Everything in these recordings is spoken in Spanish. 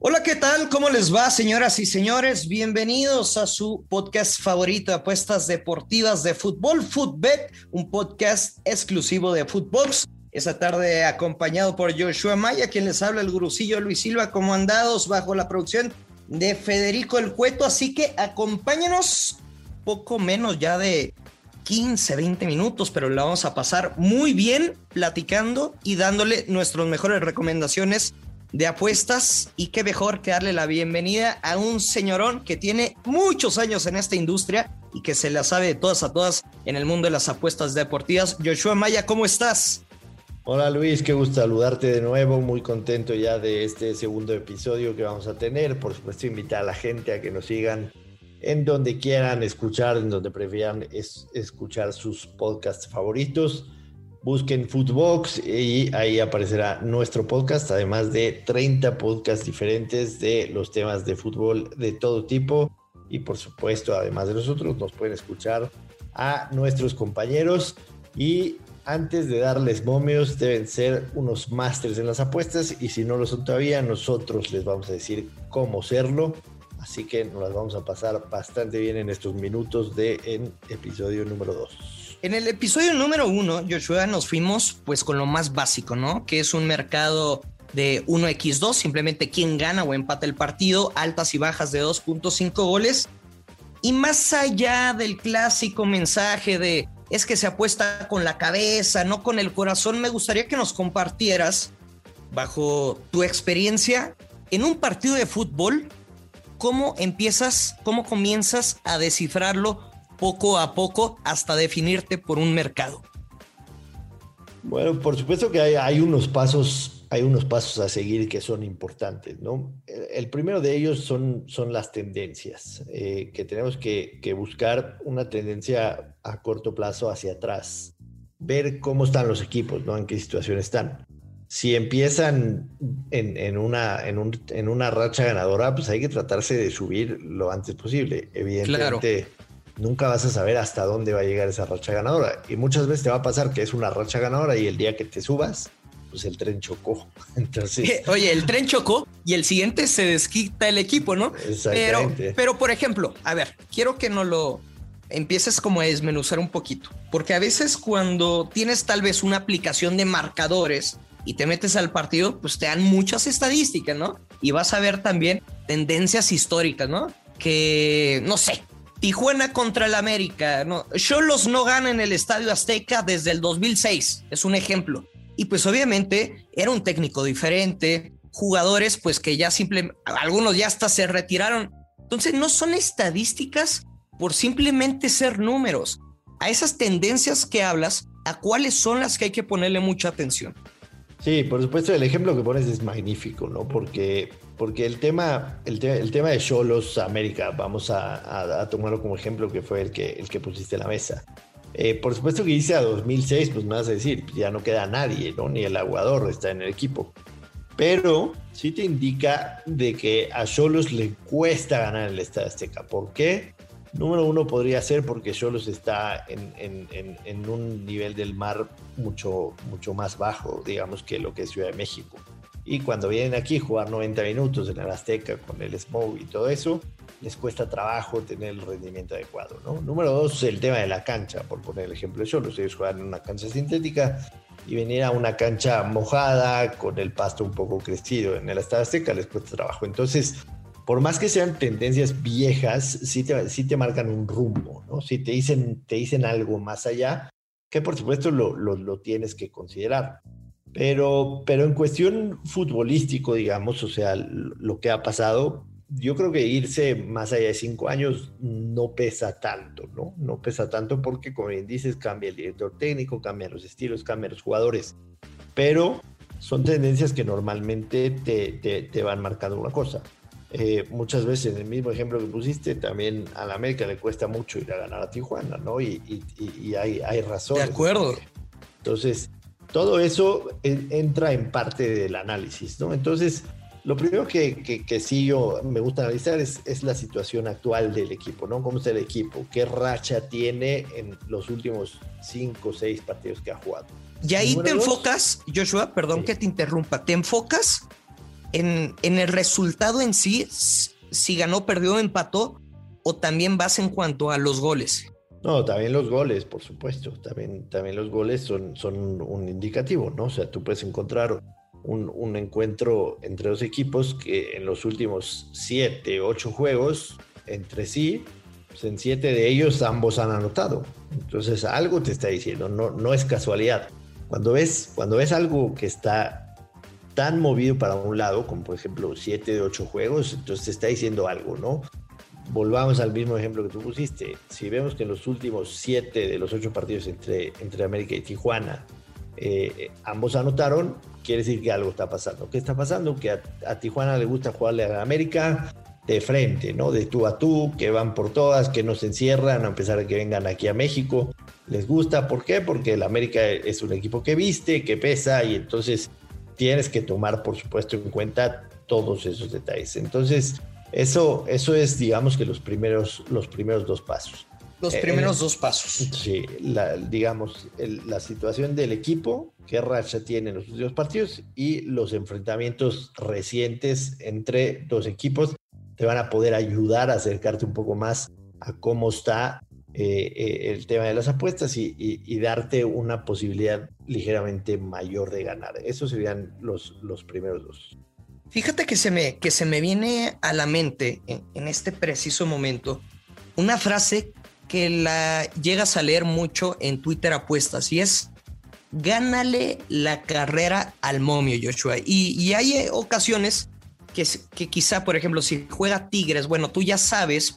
Hola, ¿qué tal? ¿Cómo les va, señoras y señores? Bienvenidos a su podcast favorito apuestas deportivas de fútbol, Footbet, un podcast exclusivo de Footbox. Esta tarde acompañado por Joshua Maya, quien les habla el gurucillo Luis Silva, como andados bajo la producción de Federico El Cueto. Así que acompáñenos poco menos ya de 15, 20 minutos, pero la vamos a pasar muy bien platicando y dándole nuestras mejores recomendaciones de apuestas y qué mejor que darle la bienvenida a un señorón que tiene muchos años en esta industria y que se la sabe de todas a todas en el mundo de las apuestas deportivas. Joshua Maya, ¿cómo estás? Hola Luis, qué gusto saludarte de nuevo, muy contento ya de este segundo episodio que vamos a tener. Por supuesto, invitar a la gente a que nos sigan en donde quieran escuchar, en donde prefieran escuchar sus podcasts favoritos. Busquen Footbox y ahí aparecerá nuestro podcast, además de 30 podcasts diferentes de los temas de fútbol de todo tipo. Y por supuesto, además de nosotros, nos pueden escuchar a nuestros compañeros. Y antes de darles momios, deben ser unos másteres en las apuestas. Y si no lo son todavía, nosotros les vamos a decir cómo serlo. Así que nos las vamos a pasar bastante bien en estos minutos de en episodio número 2. En el episodio número uno, Joshua, nos fuimos pues con lo más básico, ¿no? Que es un mercado de 1x2, simplemente quién gana o empata el partido, altas y bajas de 2.5 goles. Y más allá del clásico mensaje de es que se apuesta con la cabeza, no con el corazón, me gustaría que nos compartieras, bajo tu experiencia, en un partido de fútbol, cómo empiezas, cómo comienzas a descifrarlo poco a poco hasta definirte por un mercado? Bueno, por supuesto que hay, unos pasos, hay unos pasos a seguir que son importantes, ¿no? El, primero de ellos son, son las tendencias, eh, que tenemos que, buscar una tendencia a corto plazo hacia atrás, ver cómo están los equipos, ¿no? En qué situación están. Si empiezan en, una, en, una racha ganadora, pues hay que tratarse de subir lo antes posible. Evidentemente, nunca vas a saber hasta dónde va a llegar esa racha ganadora. Y muchas veces te va a pasar que es una racha ganadora y el día que te subas, pues el tren chocó. Entonces... Oye, el tren chocó y el siguiente se desquita el equipo, ¿no? Pero, pero, por ejemplo, a ver, quiero que no lo empieces como a desmenuzar un poquito, porque a veces cuando tienes tal vez una aplicación de marcadores y te metes al partido, pues te dan muchas estadísticas, ¿no? Y vas a ver también tendencias históricas, ¿no? Que, no sé, Tijuana contra el América. No, Cholos no gana en el Estadio Azteca desde el 2006, es un ejemplo. Y pues obviamente era un técnico diferente, jugadores pues que ya simplemente, algunos ya hasta se retiraron. Entonces no son estadísticas por simplemente ser números. A esas tendencias que hablas, ¿a cuáles son las que hay que ponerle mucha atención? Sí, por supuesto, el ejemplo que pones es magnífico, ¿no? Porque porque el tema, el, el tema de Cholos América, vamos a, tomarlo como ejemplo que fue el que, el que pusiste en la mesa. Eh, por supuesto que dice a 2006, pues me vas a decir, ya no queda nadie, ¿no? Ni el aguador está en el equipo. Pero sí te indica de que a Cholos le cuesta ganar el Estadio Azteca. ¿Por qué? Número uno podría ser porque Cholos está en, un nivel del mar mucho, mucho más bajo, digamos, que lo que es Ciudad de México. Y cuando vienen aquí a jugar 90 minutos en el Azteca con el Smoke y todo eso, les cuesta trabajo tener el rendimiento adecuado. ¿no? Número dos, el tema de la cancha, por poner el ejemplo de Cholos. Ellos juegan en una cancha sintética y venir a una cancha mojada con el pasto un poco crecido en el Estadio Azteca les cuesta trabajo. Entonces, por más que sean tendencias viejas, sí te, sí te marcan un rumbo, ¿no? Si te dicen, te dicen algo más allá, que por supuesto lo, lo, lo tienes que considerar. Pero, pero en cuestión futbolístico, digamos, o sea, lo que ha pasado, yo creo que irse más allá de cinco años no pesa tanto, ¿no? No pesa tanto porque, como bien dices, cambia el director técnico, cambian los estilos, cambian los jugadores. Pero son tendencias que normalmente te, te, te van marcando una cosa. Eh, muchas veces en el mismo ejemplo que pusiste, también a la América le cuesta mucho ir a ganar a Tijuana, ¿no? Y, hay, hay razones. De acuerdo. Entonces, todo eso entra en parte del análisis, ¿no? Entonces, lo primero que, que, sí yo me gusta analizar es, es, la situación actual del equipo, ¿no? ¿Cómo está el equipo? ¿Qué racha tiene en los últimos cinco o seis partidos que ha jugado? Y ahí te enfocas, Joshua, perdón que te interrumpa, te enfocas en, el resultado en sí, si ganó, perdió, empató, o también vas en cuanto a los goles? No, también los goles, por supuesto. También, también los goles son, son un indicativo, ¿no? O sea, tú puedes encontrar un, un, encuentro entre dos equipos que en los últimos siete, ocho juegos entre sí, pues en siete de ellos ambos han anotado. Entonces algo te está diciendo, no, no es casualidad. Cuando ves, cuando ves algo que está tan movido para un lado, como por ejemplo 7 de 8 juegos, entonces te está diciendo algo, ¿no? Volvamos al mismo ejemplo que tú pusiste. Si vemos que en los últimos 7 de los 8 partidos entre, entre América y Tijuana, eh, ambos anotaron, quiere decir que algo está pasando. ¿Qué está pasando? Que a, Tijuana le gusta jugarle a América de frente, ¿no? De tú a tú, que van por todas, que no se encierran, a pesar de que vengan aquí a México. Les gusta, ¿por qué? Porque el América es un equipo que viste, que pesa y entonces tienes que tomar, por supuesto, en cuenta todos esos detalles. Entonces, eso, eso es, digamos que los primeros, los primeros dos pasos. Los eh, primeros dos pasos. Sí, la, digamos, la situación del equipo, qué racha tiene en los últimos partidos y los enfrentamientos recientes entre dos equipos te van a poder ayudar a acercarte un poco más a cómo está eh, eh, el tema de las apuestas y, darte una posibilidad ligeramente mayor de ganar. Esos serían los, los primeros dos. Fíjate que se me, que se me viene a la mente en, este preciso momento una frase que la llegas a leer mucho en Twitter apuestas y es gánale la carrera al momio, Joshua. Y, y hay ocasiones que, que, quizá, por ejemplo, si juega Tigres, bueno, tú ya sabes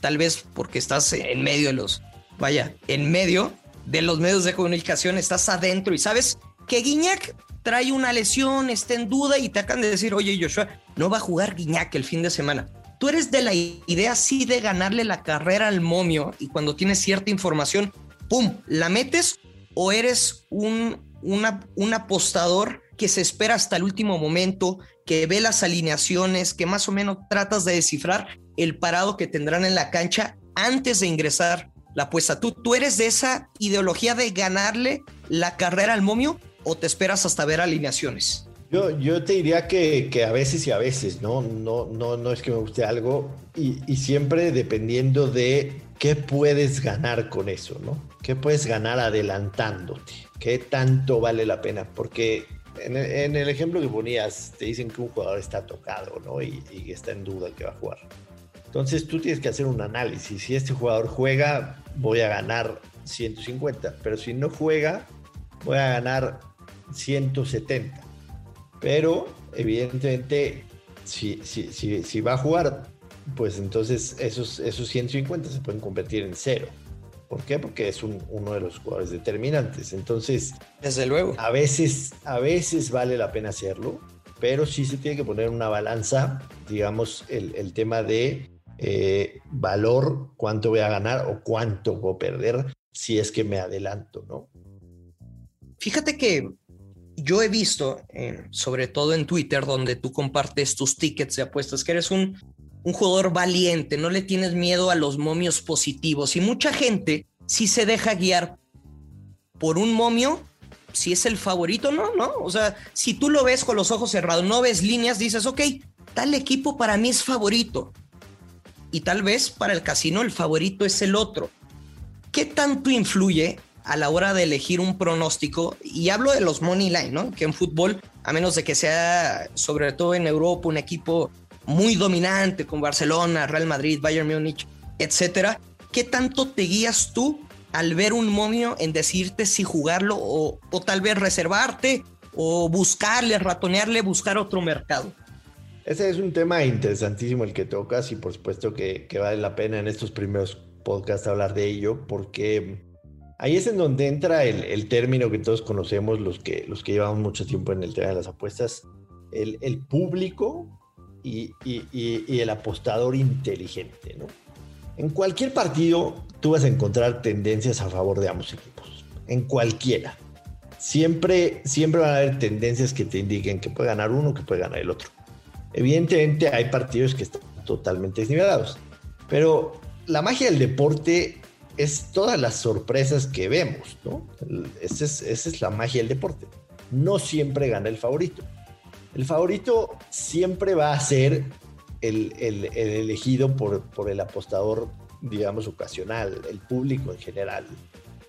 tal vez porque estás en medio de los, vaya, en medio de los medios de comunicación, estás adentro y sabes que Guiñac trae una lesión, está en duda y te acaban de decir, oye Joshua, no va a jugar Guiñac el fin de semana. Tú eres de la idea sí de ganarle la carrera al momio y cuando tienes cierta información, ¡pum!, la metes o eres un, un apostador que se espera hasta el último momento, que ve las alineaciones, que más o menos tratas de descifrar el parado que tendrán en la cancha antes de ingresar la apuesta. ¿Tú, ¿Tú eres de esa ideología de ganarle la carrera al momio o te esperas hasta ver alineaciones? Yo, yo te diría que, que, a veces y a veces, ¿no? No, no, no es que me guste algo y, siempre dependiendo de qué puedes ganar con eso, ¿no? ¿Qué puedes ganar adelantándote? ¿Qué tanto vale la pena? Porque en el, en el ejemplo que ponías, te dicen que un jugador está tocado, ¿no? Y, y está en duda que va a jugar. Entonces tú tienes que hacer un análisis. Si este jugador juega, voy a ganar 150, pero si no juega, voy a ganar 170. Pero evidentemente, si, si, si, va a jugar, pues entonces esos, esos 150 se pueden convertir en cero. ¿Por qué? Porque es uno de los jugadores determinantes. Entonces, desde luego, a veces, a veces vale la pena hacerlo, pero sí se tiene que poner una balanza, digamos, el, el tema de eh, valor, cuánto voy a ganar o cuánto voy a perder si es que me adelanto, ¿no? Fíjate que yo he visto, sobre todo en Twitter, donde tú compartes tus tickets de apuestas, que eres un, un jugador valiente, no le tienes miedo a los momios positivos y mucha gente si se deja guiar por un momio si es el favorito, no, no. O sea, si tú lo ves con los ojos cerrados, no ves líneas, dices, ok, tal equipo para mí es favorito y tal vez para el casino el favorito es el otro. ¿Qué tanto influye a la hora de elegir un pronóstico? Y hablo de los money line, ¿no? Que en fútbol, a menos de que sea, sobre todo en Europa, un equipo muy dominante con Barcelona, Real Madrid, Bayern Múnich, etcétera, ¿qué tanto te guías tú al ver un momio en decirte si jugarlo o, o tal vez reservarte o buscarle, ratonearle, buscar otro mercado? Ese es un tema interesantísimo el que tocas y por supuesto que, vale la pena en estos primeros podcasts hablar de ello porque ahí es en donde entra el, término que todos conocemos, los que, los que llevamos mucho tiempo en el tema de las apuestas, el, público y, y, el apostador inteligente, ¿no? En cualquier partido tú vas a encontrar tendencias a favor de ambos equipos, en cualquiera. Siempre, siempre van a haber tendencias que te indiquen que puede ganar uno, que puede ganar el otro. Evidentemente hay partidos que están totalmente desnivelados, pero la magia del deporte es todas las sorpresas que vemos, ¿no? Esa es, esa es la magia del deporte. No siempre gana el favorito. El favorito siempre va a ser el, elegido por, por, el apostador, digamos, ocasional, el público en general.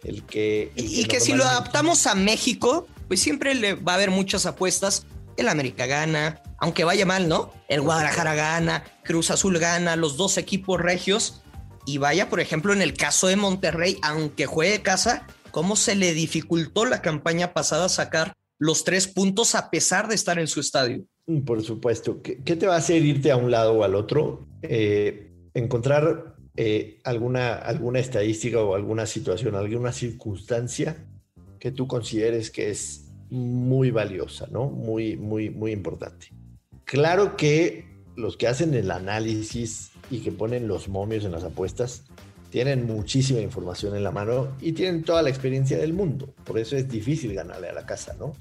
El que, y que, si lo adaptamos a México, pues siempre le va a haber muchas apuestas. El América gana, aunque vaya mal, ¿no? El Guadalajara gana, Cruz Azul gana, los dos equipos regios y vaya, por ejemplo, en el caso de Monterrey, aunque juegue casa, cómo se le dificultó la campaña pasada sacar los tres puntos a pesar de estar en su estadio. Mm, por supuesto. ¿Qué, te va a hacer irte a un lado o al otro? Eh, encontrar eh, alguna, alguna estadística o alguna situación, alguna circunstancia que tú consideres que es muy valiosa, ¿no? Muy, muy, muy importante. Claro que los que hacen el análisis y que ponen los momios en las apuestas tienen muchísima información en la mano y tienen toda la experiencia del mundo. Por eso es difícil ganarle a la casa, ¿no?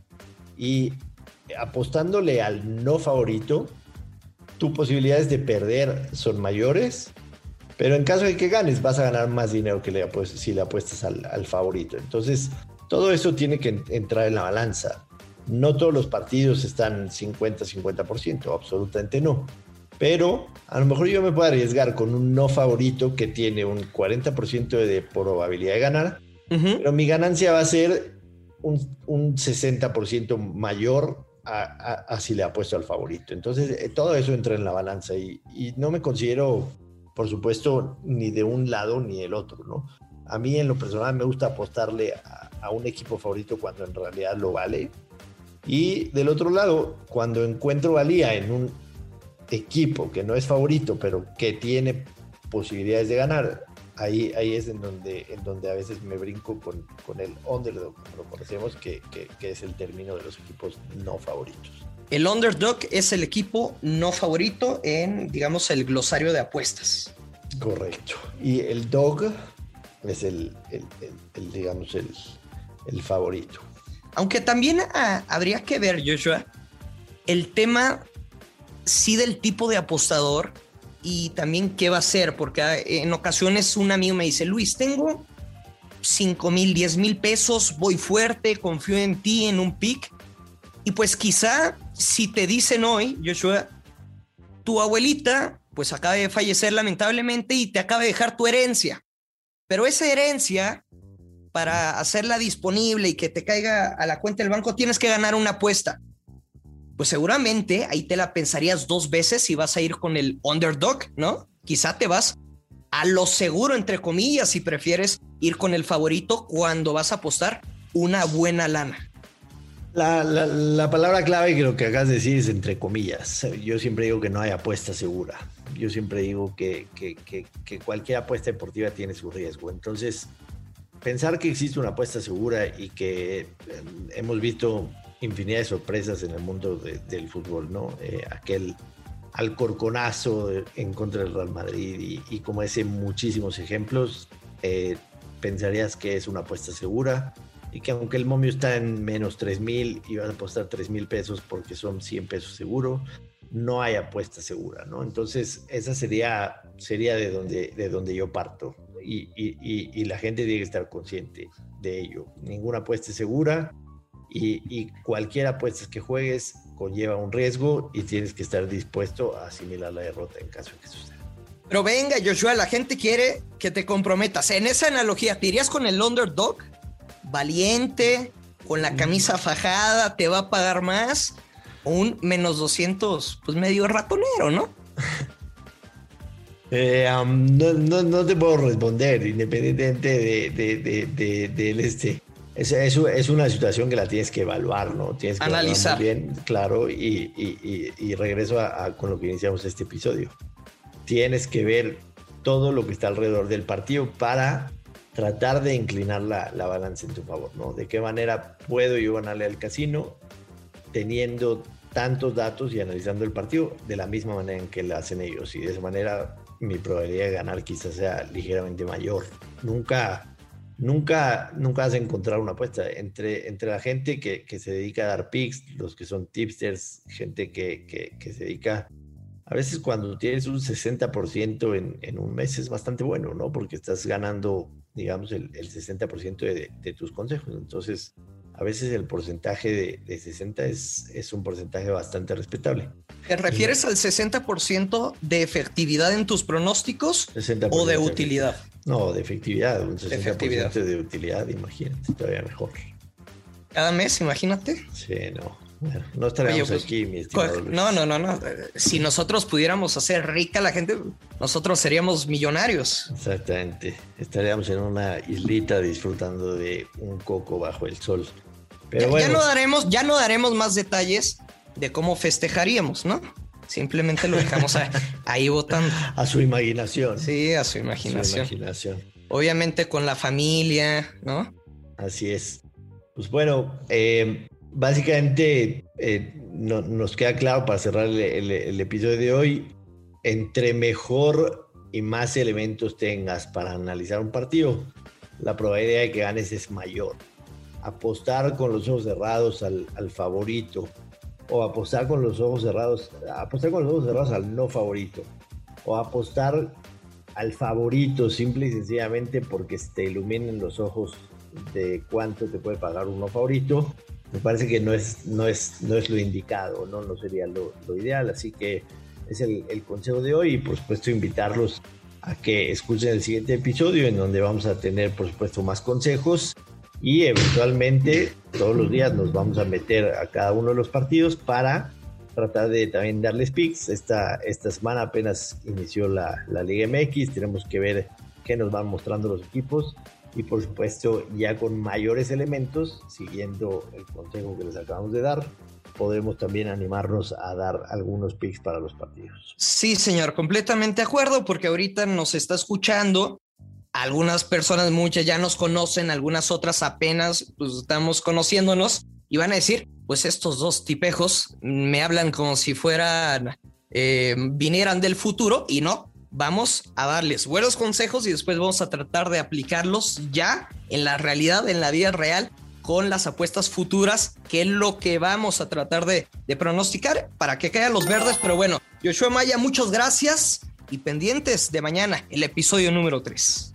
Y apostándole al no favorito, tus posibilidades de perder son mayores, pero en caso de que ganes, vas a ganar más dinero que si le apuestas al favorito. Entonces, todo eso tiene que entrar en la balanza. No todos los partidos están 50-50%, absolutamente no pero a lo mejor yo me puedo arriesgar con un no favorito que tiene un 40% de probabilidad de ganar, pero mi ganancia va a ser un, 60% mayor a, si le apuesto al favorito. Entonces, eh, todo eso entra en la balanza y, no me considero, por supuesto, ni de un lado ni del otro, ¿no? A mí en lo personal me gusta apostarle a, a un equipo favorito cuando en realidad lo vale. Y del otro lado, cuando encuentro valía en un equipo que no es favorito, pero que tiene posibilidades de ganar, ahí, ahí es en donde, en donde a veces me brinco con, con el underdog, como lo conocemos, que, que, es el término de los equipos no favoritos. El underdog es el equipo no favorito en, digamos, el glosario de apuestas. Correcto. Y el dog es el, el, digamos, el, el, favorito. Aunque también ah, habría que ver, Joshua, el tema sí del tipo de apostador y también qué va a hacer, porque ah, en ocasiones un amigo me dice, Luis, tengo 5 mil, 10 mil pesos, voy fuerte, confío en ti en un pick. Y pues quizá si te dicen hoy, Joshua, tu abuelita pues acaba de fallecer lamentablemente y te acaba de dejar tu herencia. Pero esa herencia, para hacerla disponible y que te caiga a la cuenta del banco, tienes que ganar una apuesta pues seguramente ahí te la pensarías dos veces si vas a ir con el underdog, ¿no? Quizá te vas a lo seguro, entre comillas, si prefieres ir con el favorito cuando vas a apostar una buena lana. La, palabra clave que lo que acabas de decir es entre comillas. Yo siempre digo que no hay apuesta segura. Yo siempre digo que, que cualquier apuesta deportiva tiene su riesgo. Entonces, pensar que existe una apuesta segura y que eh, hemos visto infinidad de sorpresas en el mundo del fútbol, ¿no? Eh, aquel alcorconazo en contra del Real Madrid y, como ese muchísimos ejemplos, eh, pensarías que es una apuesta segura y que aunque el momio está en menos 3 mil y vas a apostar 3 mil pesos porque son 100 pesos seguro, no hay apuesta segura, ¿no? Entonces, esa sería, sería de, donde, de donde yo parto y, y la gente tiene que estar consciente de ello. Ninguna apuesta es segura y, cualquier apuesta que juegues conlleva un riesgo y tienes que estar dispuesto a asimilar la derrota en caso de que suceda. Pero venga, Joshua, la gente quiere que te comprometas. En esa analogía, ¿te irías con el underdog? Valiente, con la camisa fajada, te va a pagar más. Un menos 200, pues medio ratonero, ¿no? Eh, no, te puedo responder, independientemente de, de, de, del este es, es, una situación que la tienes que evaluar, ¿no? Tienes que analizar. bien, claro, y, regreso a, con lo que iniciamos este episodio. Tienes que ver todo lo que está alrededor del partido para tratar de inclinar la, la balanza en tu favor, ¿no? De qué manera puedo yo ganarle al casino teniendo tantos datos y analizando el partido de la misma manera en que lo hacen ellos. Y de esa manera mi probabilidad de ganar quizás sea ligeramente mayor. Nunca, nunca, nunca vas a encontrar una apuesta entre, entre la gente que, que se dedica a dar picks, los que son tipsters, gente que, que, que se dedica a veces cuando tienes un 60% en, en, un mes es bastante bueno, ¿no? Porque estás ganando, digamos, el, el 60% de, de, tus consejos. Entonces, a veces el porcentaje de, de 60 es, es, un porcentaje bastante respetable. ¿Te refieres al 60% de efectividad en tus pronósticos o de utilidad? No, de efectividad, un 60% de, efectividad. de utilidad, imagínate, todavía mejor. Cada mes, imagínate. Sí, no no estaríamos pues, aquí, mi estimado No, no, no, no. Si nosotros pudiéramos hacer rica a la gente, nosotros seríamos millonarios. Exactamente. Estaríamos en una islita disfrutando de un coco bajo el sol. Pero ya, no daremos, ya no daremos más detalles de cómo festejaríamos, ¿no? Simplemente lo dejamos ahí, votando. A su imaginación. Sí, a su imaginación. A su imaginación. Obviamente con la familia, ¿no? Así es. Pues bueno, eh, básicamente eh, no, nos queda claro para cerrar el, episodio de hoy, entre mejor y más elementos tengas para analizar un partido, la probabilidad de que ganes es mayor. Apostar con los ojos cerrados al, al favorito o apostar con los ojos cerrados, apostar con los ojos cerrados al no favorito o apostar al favorito simple y sencillamente porque te iluminen los ojos de cuánto te puede pagar uno favorito me parece que no es, no es, no es lo indicado, no, no sería lo, ideal. Así que es el, consejo de hoy y por supuesto invitarlos a que escuchen el siguiente episodio en donde vamos a tener por supuesto más consejos y eventualmente todos los días nos vamos a meter a cada uno de los partidos para tratar de también darles picks. Esta, esta semana apenas inició la, la Liga MX, tenemos que ver qué nos van mostrando los equipos y por supuesto ya con mayores elementos, siguiendo el consejo que les acabamos de dar, podremos también animarnos a dar algunos picks para los partidos. Sí, señor, completamente de acuerdo, porque ahorita nos está escuchando. Algunas personas, muchas ya nos conocen, algunas otras apenas pues, estamos conociéndonos y van a decir, pues estos dos tipejos me hablan como si fueran, eh, vinieran del futuro y no, vamos a darles buenos consejos y después vamos a tratar de aplicarlos ya en la realidad, en la vida real, con las apuestas futuras, que es lo que vamos a tratar de, pronosticar para que caigan los verdes. Pero bueno, Joshua Maya, muchas gracias y pendientes de mañana, el episodio número 3.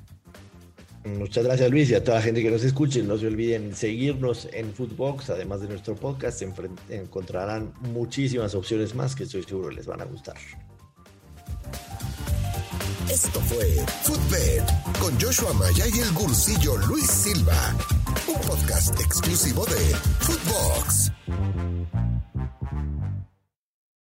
Muchas gracias Luis y a toda la gente que nos escuche. No se olviden seguirnos en Footbox, además de nuestro podcast, encontrarán muchísimas opciones más que estoy seguro les van a gustar. Esto fue Footbed con Joshua Maya y el gursillo Luis Silva, un podcast exclusivo de Footbox.